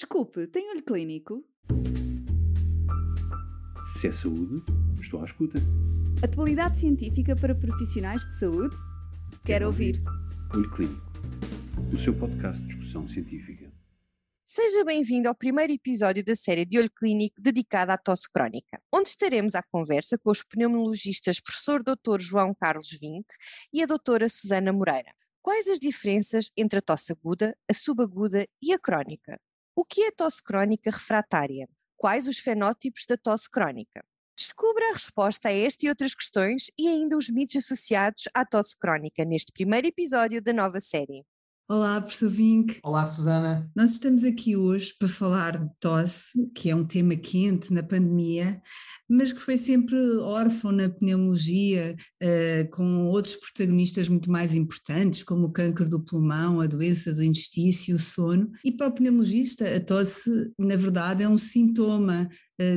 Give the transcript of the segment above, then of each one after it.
Desculpe, tem olho clínico? Se é saúde, estou à escuta. Atualidade científica para profissionais de saúde? Quero ouvir. Olho Clínico, o seu podcast de discussão científica. Seja bem-vindo ao primeiro episódio da série de Olho Clínico dedicada à tosse crónica, onde estaremos à conversa com os pneumologistas professor Dr. João Carlos Vinck e a doutora Susana Moreira. Quais as diferenças entre a tosse aguda, a subaguda e a crónica? O que é tosse crónica refratária? Quais os fenótipos da tosse crónica? Descubra a resposta a esta e outras questões e ainda os mitos associados à tosse crónica neste primeiro episódio da nova série. Olá, professor Vink. Olá, Susana. Nós estamos aqui hoje para falar de tosse, que é um tema quente na pandemia, mas que foi sempre órfão na pneumologia, uh, com outros protagonistas muito mais importantes, como o câncer do pulmão, a doença do intestino, o sono. E para o pneumologista, a tosse, na verdade, é um sintoma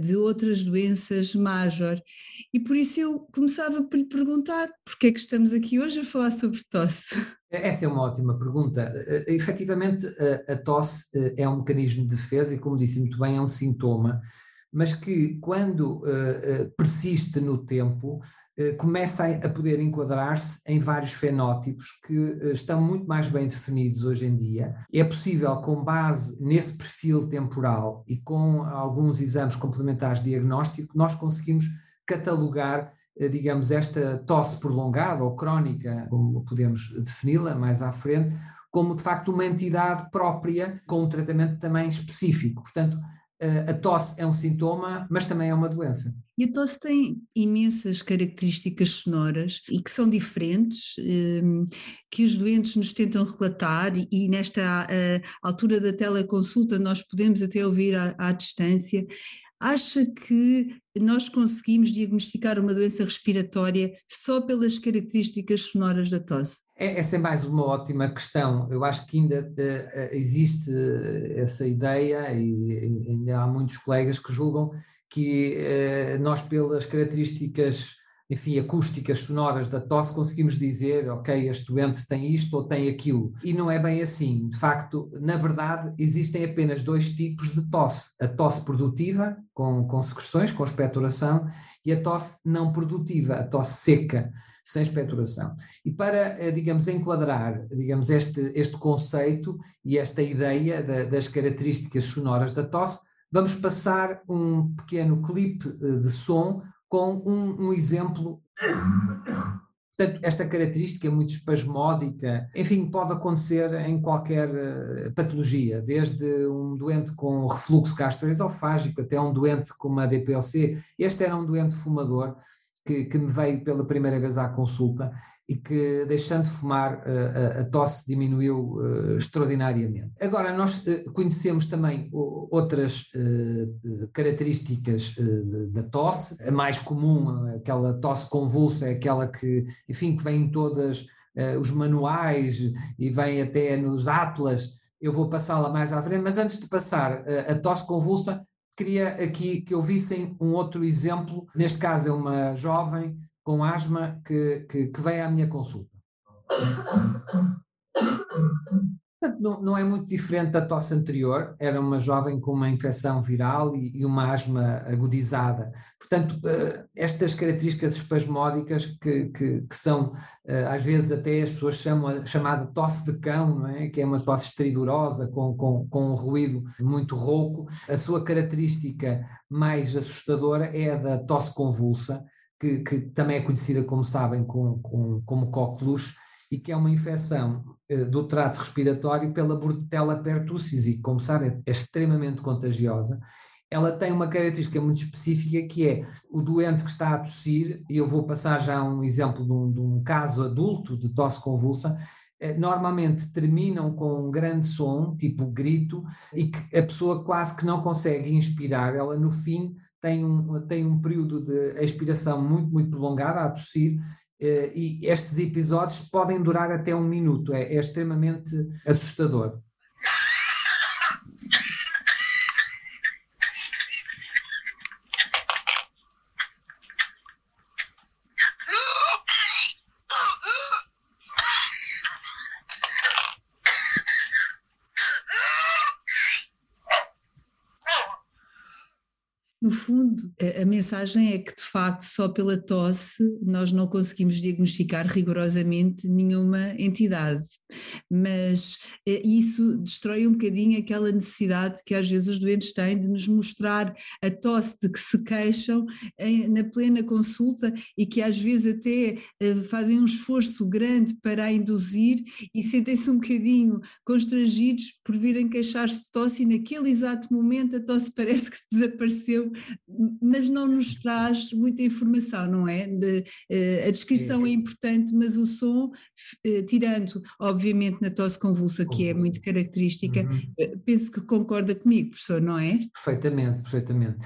de outras doenças major. E por isso eu começava por lhe perguntar, porquê é que estamos aqui hoje a falar sobre tosse? Essa é uma ótima pergunta. Uh, efetivamente, uh, a tosse uh, é um mecanismo de defesa e, como disse muito bem, é um sintoma, mas que, quando persiste no tempo, começa a, poder enquadrar-se em vários fenótipos que estão muito mais bem definidos hoje em dia. É possível, com base nesse perfil temporal e com alguns exames complementares de diagnóstico, nós conseguimos catalogar eh, digamos, esta tosse prolongada ou crónica, como podemos defini-la mais à frente, como de facto uma entidade própria com um tratamento também específico. Portanto, eh, a tosse é um sintoma, mas também é uma doença. E a tosse tem imensas características sonoras e que são diferentes, ehm, que os doentes nos tentam relatar, e nesta eh, altura da teleconsulta nós podemos até ouvir à, distância. Acha que nós conseguimos diagnosticar uma doença respiratória só pelas características sonoras da tosse? É, essa é mais uma ótima questão. Eu acho que ainda uh, existe essa ideia, e ainda há muitos colegas que julgam que uh, nós, pelas características enfim, acústicas sonoras da tosse, conseguimos dizer, ok, este doente tem isto ou tem aquilo. E não é bem assim. De facto, na verdade, existem apenas dois tipos de tosse: a tosse produtiva, com, com secreções, com expectoração, e a tosse não produtiva, a tosse seca, sem expectoração. E para, eh, digamos, enquadrar, digamos, este, este conceito e esta ideia da, das características sonoras da tosse, vamos passar um pequeno clipe eh, de som com um, um exemplo. Portanto, esta característica é muito espasmódica, enfim, pode acontecer em qualquer uh, patologia, desde um doente com refluxo gastroesofágico até um doente com uma DPOC. Este era um doente fumador que, que, me veio pela primeira vez à consulta e que, deixando de fumar, eh, a, a tosse diminuiu uh, extraordinariamente. Agora, nós uh, conhecemos também outras uh, características da tosse. A mais comum, aquela tosse convulsa, é aquela que, enfim, que vem em todos os manuais e vem até nos atlas. Eu vou passá-la mais à frente, mas antes de passar a tosse convulsa, queria aqui que ouvissem um outro exemplo. Neste caso, é uma jovem com asma que, que, que veio à minha consulta. Não, não, é muito diferente da tosse anterior, era uma jovem com uma infecção viral e, e uma asma agudizada. Portanto, uh, estas características espasmódicas que, que, que são, uh, às vezes até as pessoas chamam a chamada tosse de cão, não é? que é uma tosse estridorosa, com, com, com um ruído muito rouco. A sua característica mais assustadora é a da tosse convulsa, que, que também é conhecida, como sabem, com, com, como coqueluche, e que é uma infecção eh, do trato respiratório pela Bordetella pertussis e, como sabem, é extremamente contagiosa. Ela tem uma característica muito específica que é o doente que está a tossir, e eu vou passar já um exemplo de um, de um caso adulto de tosse convulsa, eh, normalmente terminam com um grande som, tipo grito, e que a pessoa quase que não consegue inspirar, ela no fim tem um, tem um período de expiração muito, muito prolongada a tossir, e estes episódios podem durar até um minuto, é, é extremamente assustador. No fundo, a, mensagem é que, de facto, só pela tosse nós não conseguimos diagnosticar rigorosamente nenhuma entidade. Mas é, isso destrói um bocadinho aquela necessidade que às vezes os doentes têm de nos mostrar a tosse de que se queixam na plena consulta e que às vezes até é, fazem um esforço grande para a induzir e sentem-se um bocadinho constrangidos por virem queixar-se de tosse e naquele exato momento a tosse parece que desapareceu mas não nos traz muita informação, não é? De, uh, a descrição é. é importante, mas o som, uh, tirando, obviamente, na tosse convulsa, que é muito característica, uhum. uh, penso que concorda comigo, professor, não é? Perfeitamente, perfeitamente.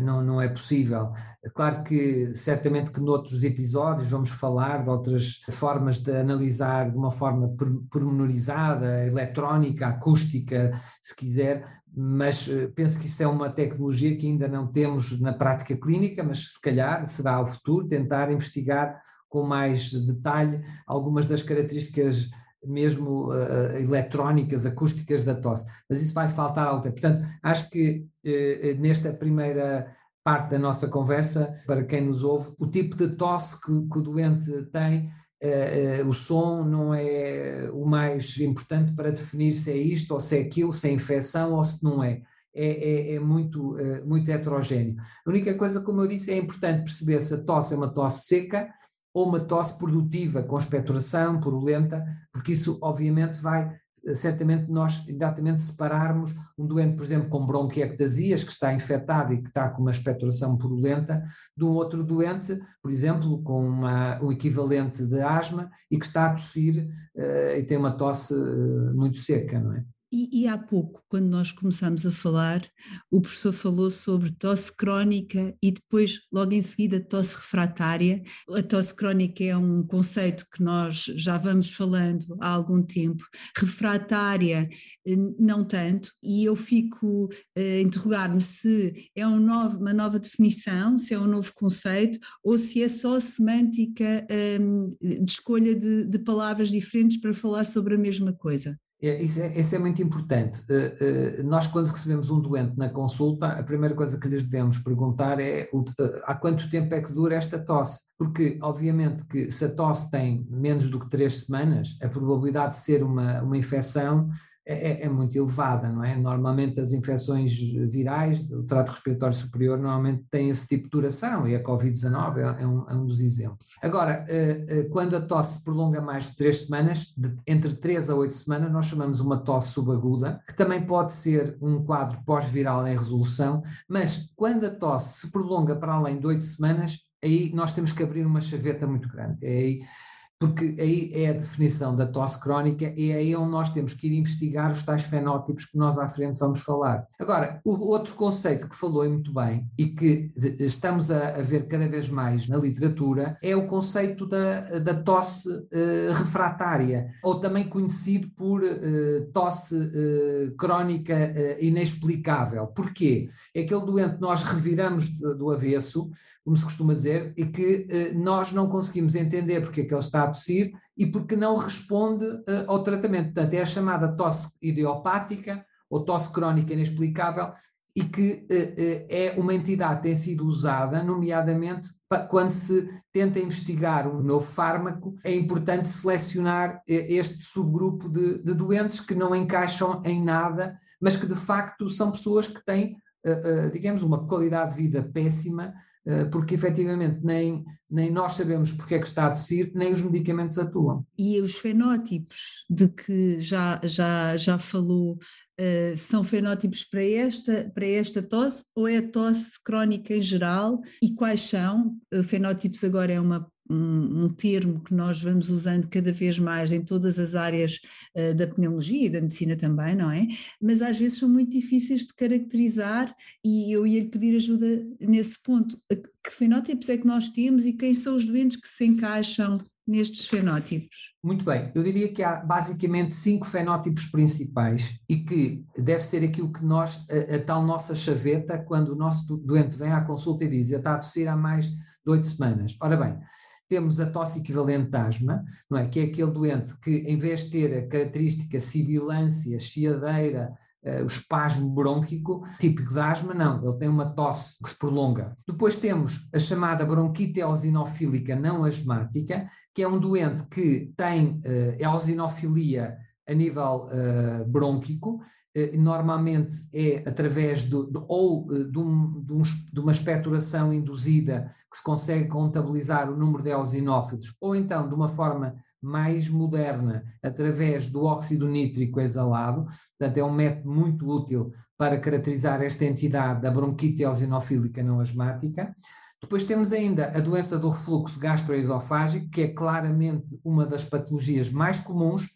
Não, não é possível. Claro que certamente que noutros episódios vamos falar de outras formas de analisar de uma forma pormenorizada, eletrónica, acústica, se quiser, mas eh, penso que isso é uma tecnologia que ainda não temos na prática clínica, mas se calhar será ao futuro tentar investigar com mais detalhe algumas das características mesmo uh, eletrónicas, acústicas da tosse, mas isso vai faltar ao tempo. Portanto, acho que uh, nesta primeira parte da nossa conversa, para quem nos ouve, o tipo de tosse que, que o doente tem Uh, o som não é o mais importante para definir se é isto ou se é aquilo, se é infecção ou se não é. É, é, é muito, muito heterogéneo. A única coisa, como eu disse, é importante perceber se a tosse é uma tosse seca ou uma tosse produtiva, com expectoração, purulenta, porque isso obviamente vai certamente nós exatamente separarmos um doente, por exemplo, com bronquiectasias, que está infectado e que está com uma expectoração purulenta, de um outro doente, por exemplo, com uma, um equivalente de asma e que está a tossir uh, e tem uma tosse uh, muito seca, não é? E, e, há pouco, quando nós começamos a falar, o professor falou sobre tosse crónica e depois, logo em seguida, tosse refratária. A tosse crónica é um conceito que nós já vamos falando há algum tempo, refratária, eh, não tanto, e eu fico a interrogar-me se é um novo, uma nova definição, se é um novo conceito ou se é só semântica um, de escolha de, de palavras diferentes para falar sobre a mesma coisa. É, isso, é, isso é muito importante. Uh, uh, nós, quando recebemos um doente na consulta, a primeira coisa que lhes devemos perguntar é uh, há quanto tempo é que dura esta tosse? Porque, obviamente, que se a tosse tem menos do que três semanas, a probabilidade de ser uma, uma infecção é, é, é, muito elevada, não é? Normalmente as infecções virais do trato respiratório superior normalmente têm esse tipo de duração e a Covid-19 é, é, um, é, um, dos exemplos. Agora, eh, eh, quando a tosse se prolonga mais de três semanas, de, entre três a oito semanas, nós chamamos uma tosse subaguda, que também pode ser um quadro pós-viral em resolução, mas quando a tosse se prolonga para além de oito semanas, aí nós temos que abrir uma chaveta muito grande. É aí porque aí é a definição da tosse crónica e é aí onde nós temos que ir investigar os tais fenótipos que nós à frente vamos falar. Agora, o outro conceito que falou muito bem e que estamos a, a ver cada vez mais na literatura é o conceito da, da tosse uh, refratária, ou também conhecido por uh, tosse uh, crónica inexplicável. Porquê? É aquele doente que nós reviramos de, do avesso, como se costuma dizer, e que nós não conseguimos entender porque é que ele está tossir e porque não responde uh, ao tratamento. Portanto, é a chamada tosse idiopática ou tosse crónica inexplicável e que uh, é uma entidade que tem sido usada, nomeadamente quando se tenta investigar um novo fármaco, é importante selecionar este subgrupo de, de doentes que não encaixam em nada, mas que de facto são pessoas que têm, digamos, uma qualidade de vida péssima, porque efetivamente nem, nem nós sabemos porque é que está a tossir, nem os medicamentos atuam. E os fenótipos de que já, já, já falou Uh, são fenótipos para esta, para esta tosse ou é tosse crónica em geral? E quais são? Uh, fenótipos agora é uma um, um, termo que nós vamos usando cada vez mais em todas as áreas uh, da pneumologia e da medicina também, não é? Mas às vezes são muito difíceis de caracterizar e eu ia lhe pedir ajuda nesse ponto. Que fenótipos é que nós temos e quem são os doentes que se encaixam nestes fenótipos? Muito bem, eu diria que há basicamente cinco fenótipos principais e que deve ser aquilo que nós, a, a tal nossa chaveta, quando o nosso doente vem à consulta e diz, está a tossir há mais de oito semanas. Ora bem, temos a tosse equivalente de asma, não é? que é aquele doente que, em vez de ter a característica sibilância, chiadeira, uh, o espasmo brônquico, típico da asma, não, ele tem uma tosse que se prolonga. Depois temos a chamada bronquite eosinofílica não asmática, que é um doente que tem uh, eosinofilia a nível uh, brônquico, normalmente é através do ou uh, de, um, de, um, de, uma expectoração induzida que se consegue contabilizar o número de eosinófilos, ou então de uma forma mais moderna, através do óxido nítrico exalado, portanto é um método muito útil para caracterizar esta entidade da bronquite eosinofílica não asmática. Depois temos ainda a doença do refluxo gastroesofágico, que é claramente uma das patologias mais comuns,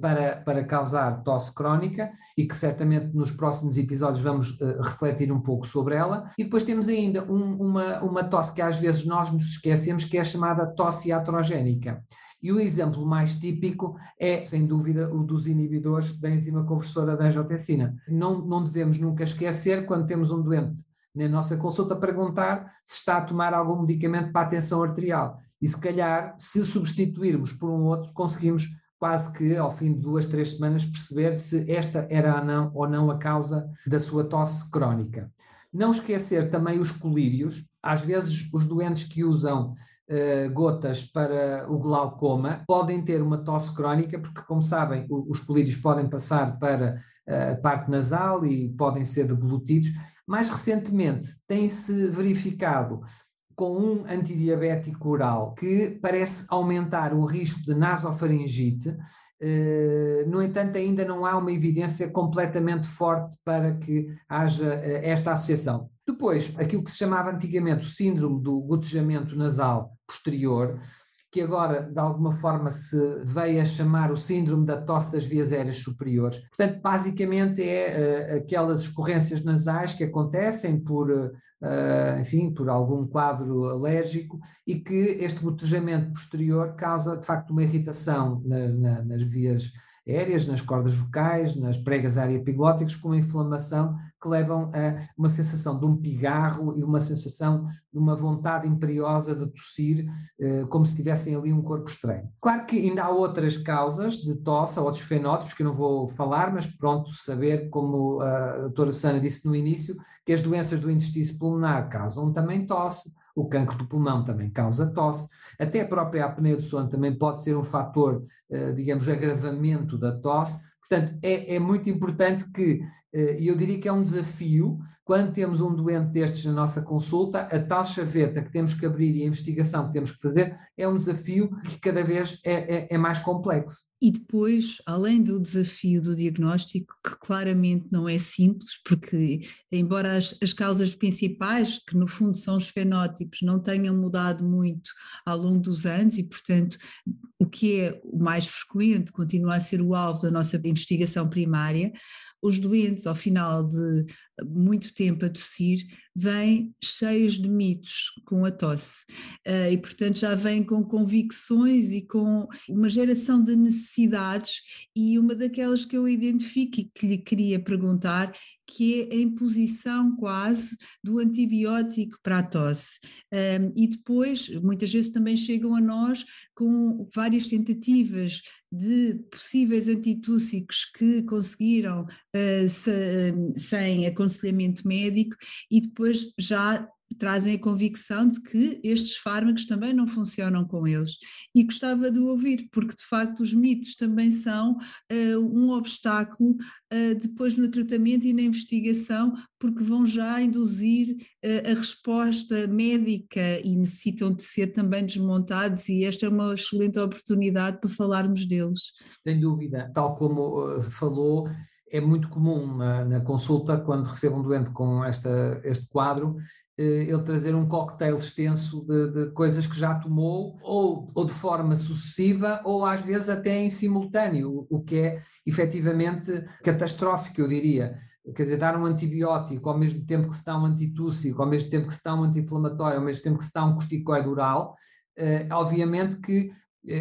para, para causar tosse crónica e que certamente nos próximos episódios vamos uh, refletir um pouco sobre ela. E depois temos ainda um, uma, uma tosse que às vezes nós nos esquecemos, que é chamada tosse iatrogénica. E o exemplo mais típico é, sem dúvida, o dos inibidores da enzima conversora da angiotensina. Não, não devemos nunca esquecer, quando temos um doente na nossa consulta, perguntar se está a tomar algum medicamento para a tensão arterial. E se calhar, se substituirmos por um outro, conseguimos quase que ao fim de duas, três semanas perceber se esta era ou não, ou não a causa da sua tosse crónica. Não esquecer também os colírios, às vezes os doentes que usam uh, gotas para o glaucoma podem ter uma tosse crónica, porque como sabem os colírios podem passar para a parte nasal e podem ser deglutidos. Mais recentemente tem-se verificado com um antidiabético oral que parece aumentar o risco de nasofaringite. Eh, no entanto, ainda não há uma evidência completamente forte para que haja eh, esta associação. Depois, aquilo que se chamava antigamente o síndrome do gotejamento nasal posterior, que agora de alguma forma se veio a chamar o síndrome da tosse das vias aéreas superiores. Portanto, basicamente é uh, aquelas escorrências nasais que acontecem por, uh, enfim, por algum quadro alérgico e que este gotejamento posterior causa de facto uma irritação na, na, nas vias aéreas, nas cordas vocais, nas pregas areoepiglóticas, com uma inflamação que levam a uma sensação de um pigarro e uma sensação de uma vontade imperiosa de tossir, eh, como se tivessem ali um corpo estranho. Claro que ainda há outras causas de tosse, outros fenótipos que eu não vou falar, mas pronto, saber, como a doutora Sana disse no início, que as doenças do intestino pulmonar causam também tosse, o cancro do pulmão também causa tosse, até a própria apneia do sono também pode ser um fator, eh, digamos, agravamento da tosse. Portanto, é, é muito importante que, eh, e eu diria que é um desafio, quando temos um doente destes na nossa consulta, a tal chaveta que temos que abrir e a investigação que temos que fazer é um desafio que cada vez é, é, é mais complexo. E depois, além do desafio do diagnóstico, que claramente não é simples, porque, embora as, as, causas principais, que no fundo são os fenótipos, não tenham mudado muito ao longo dos anos, e portanto, o que é o mais frequente continua a ser o alvo da nossa investigação primária, os doentes, ao final de muito tempo a tossir, vêm cheios de mitos com a tosse. Uh, e, portanto, já vêm com convicções e com uma geração de necessidades. E uma daquelas que eu identifico e que lhe queria perguntar, que é a imposição quase do antibiótico para a tosse. Um, e depois, muitas vezes também chegam a nós com várias tentativas de possíveis antitússicos que conseguiram uh, se, sem aconselhamento médico e depois já trazem a convicção de que estes fármacos também não funcionam com eles. E gostava de ouvir, porque de facto os mitos também são uh, um obstáculo uh, depois no tratamento e na investigação, porque vão já induzir uh, a resposta médica e necessitam de ser também desmontados, e esta é uma excelente oportunidade para falarmos deles. Sem dúvida, tal como falou, é muito comum na, na, consulta, quando recebo um doente com esta, este quadro, ele trazer um cocktail extenso de, de, coisas que já tomou, ou, ou de forma sucessiva, ou às vezes até em simultâneo, o que é efetivamente catastrófico, eu diria. Quer dizer, dar um antibiótico ao mesmo tempo que se dá um antitússico, ao mesmo tempo que se dá um anti-inflamatório, ao mesmo tempo que se dá um corticoide oral, eh, obviamente que eh,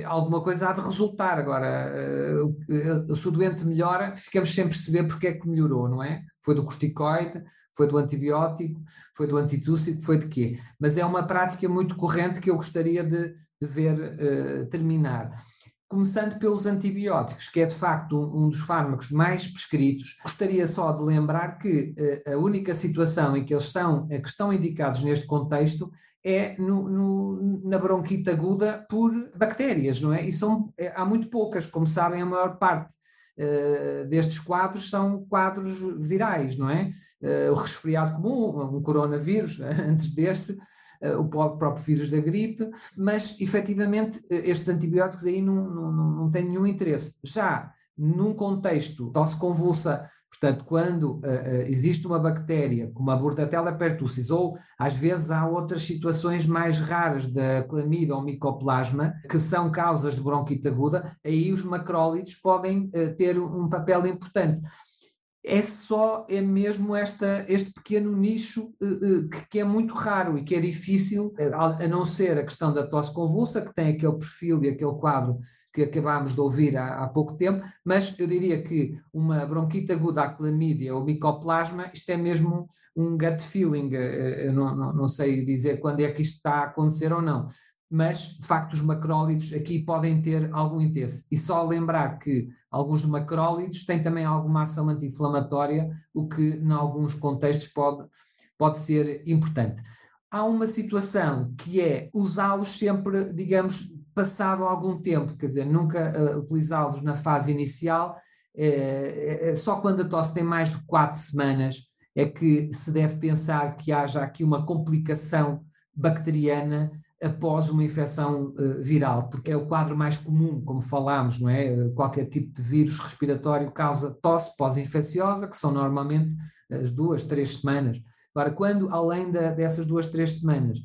alguma coisa há de resultar. Agora, uh, se o doente melhora, ficamos sem perceber porque é que melhorou, não é? Foi do corticoide, foi do antibiótico, foi do antitússico, foi de quê? Mas é uma prática muito corrente que eu gostaria de, de ver uh, terminar. Começando pelos antibióticos, que é de facto um, um dos fármacos mais prescritos. Gostaria só de lembrar que uh, a única situação em que eles são, que estão indicados neste contexto é no, no, na bronquite aguda por bactérias, não é? E são, é, há muito poucas, como sabem, a maior parte uh, destes quadros são quadros virais, não é? Uh, o resfriado comum, um coronavírus, antes deste, o próprio vírus da gripe, mas efetivamente estes antibióticos aí não, não, não têm nenhum interesse. Já num contexto tosse convulsa Portanto, quando uh, uh, existe uma bactéria, como a Bordetella pertussis, ou às vezes há outras situações mais raras da clamida ou micoplasma, que são causas de bronquite aguda, aí os macrólides podem uh, ter um papel importante. É só, é mesmo esta, este pequeno nicho que, que, é muito raro e que é difícil, a não ser a questão da tosse convulsa, que tem aquele perfil e aquele quadro que acabámos de ouvir há, há, pouco tempo, mas eu diria que uma bronquite aguda à clamídia ou micoplasma, isto é mesmo um gut feeling, eh, não, não, não sei dizer quando é que isto está a acontecer ou não, mas de facto os macrólidos aqui podem ter algum interesse. E só lembrar que alguns macrólidos têm também alguma ação anti-inflamatória, o que em alguns contextos pode, pode ser importante. Há uma situação que é usá-los sempre, digamos, passado algum tempo, quer dizer, nunca uh, utilizá-los na fase inicial, é, só quando a tosse tem mais de quatro semanas é que se deve pensar que haja aqui uma complicação bacteriana após uma infecção uh, viral, porque é o quadro mais comum, como falámos, não é? Qualquer tipo de vírus respiratório causa tosse pós-infecciosa, que são normalmente as duas, três semanas. Agora, quando além da, dessas duas, três semanas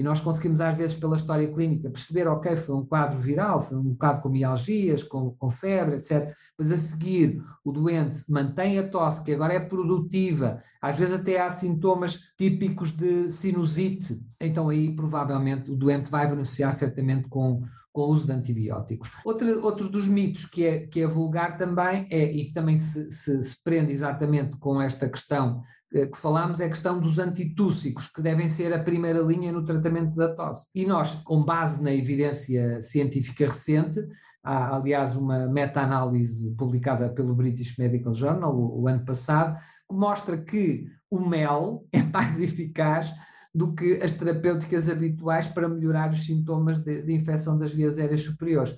e nós conseguimos às vezes pela história clínica perceber, ok, foi um quadro viral, foi um quadro com mialgias, com, com febre, etc. Mas a seguir o doente mantém a tosse, que agora é produtiva, às vezes até há sintomas típicos de sinusite, então aí provavelmente o doente vai beneficiar certamente com, com o uso de antibióticos. Outro, outro dos mitos que é, que é vulgar também é, e que também se, se, se prende exatamente com esta questão que falámos é a questão dos antitússicos, que devem ser a primeira linha no tratamento da tosse. E nós, com base na evidência científica recente, há aliás uma meta-análise publicada pelo British Medical Journal o, o ano passado, que mostra que o mel é mais eficaz do que as terapêuticas habituais para melhorar os sintomas de, de infecção das vias aéreas superiores.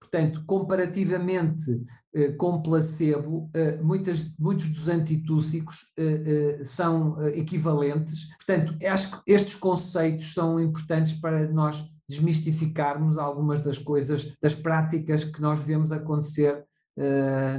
Portanto, comparativamente eh, com placebo, eh, muitas, muitos dos antitússicos eh, são equivalentes. Portanto, acho que estes conceitos são importantes para nós desmistificarmos algumas das coisas, das práticas que nós vemos acontecer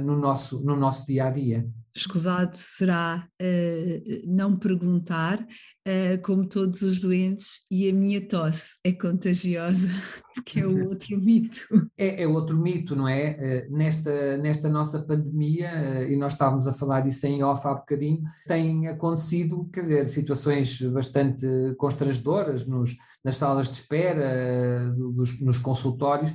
no, nosso, no nosso dia a dia escusado será uh, não perguntar, uh, como todos os doentes, e a minha tosse é contagiosa, porque é o outro mito. É, é outro mito, não é? Uh, nesta, nesta nossa pandemia, e nós estávamos a falar disso em off há bocadinho, tem acontecido, quer dizer, situações bastante constrangedoras nos, nas salas de espera, dos, nos consultórios,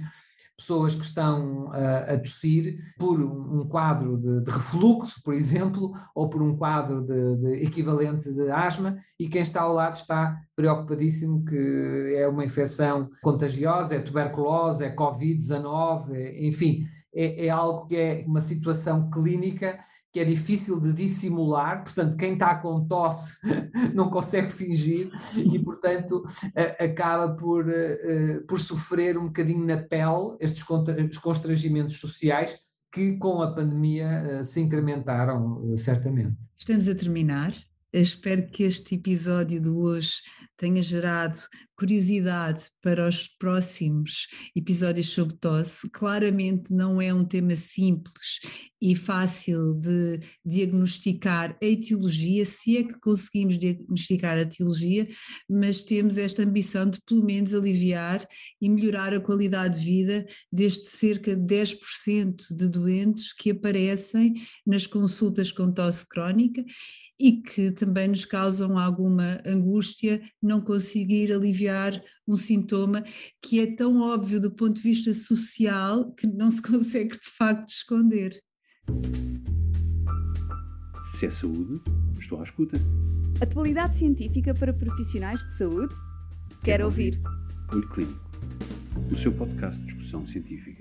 pessoas que estão uh, a tossir por um, quadro de, de, refluxo, por exemplo, ou por um quadro de, de, equivalente de asma, e quem está ao lado está preocupadíssimo que é uma infecção contagiosa, é tuberculose, é Covid-19, é, enfim, é, é algo que é uma situação clínica que é difícil de dissimular, portanto, quem está com tosse não consegue fingir e, portanto, acaba por, por sofrer um bocadinho na pele estes constrangimentos sociais que com a pandemia se incrementaram, certamente. Estamos a terminar. Espero que este episódio de hoje tenha gerado curiosidade para os próximos episódios sobre tosse. Claramente não é um tema simples e fácil de diagnosticar a etiologia, se é que conseguimos diagnosticar a etiologia, mas temos esta ambição de pelo menos aliviar e melhorar a qualidade de vida deste cerca de 10% de doentes que aparecem nas consultas com tosse crónica e que também nos causam alguma angústia não conseguir aliviar um sintoma que é tão óbvio do ponto de vista social que não se consegue de facto esconder. Se é saúde, estou à escuta. Atualidade científica para profissionais de saúde? Quero, Quero ouvir. ouvir. Olho Clínico, o seu podcast de discussão científica.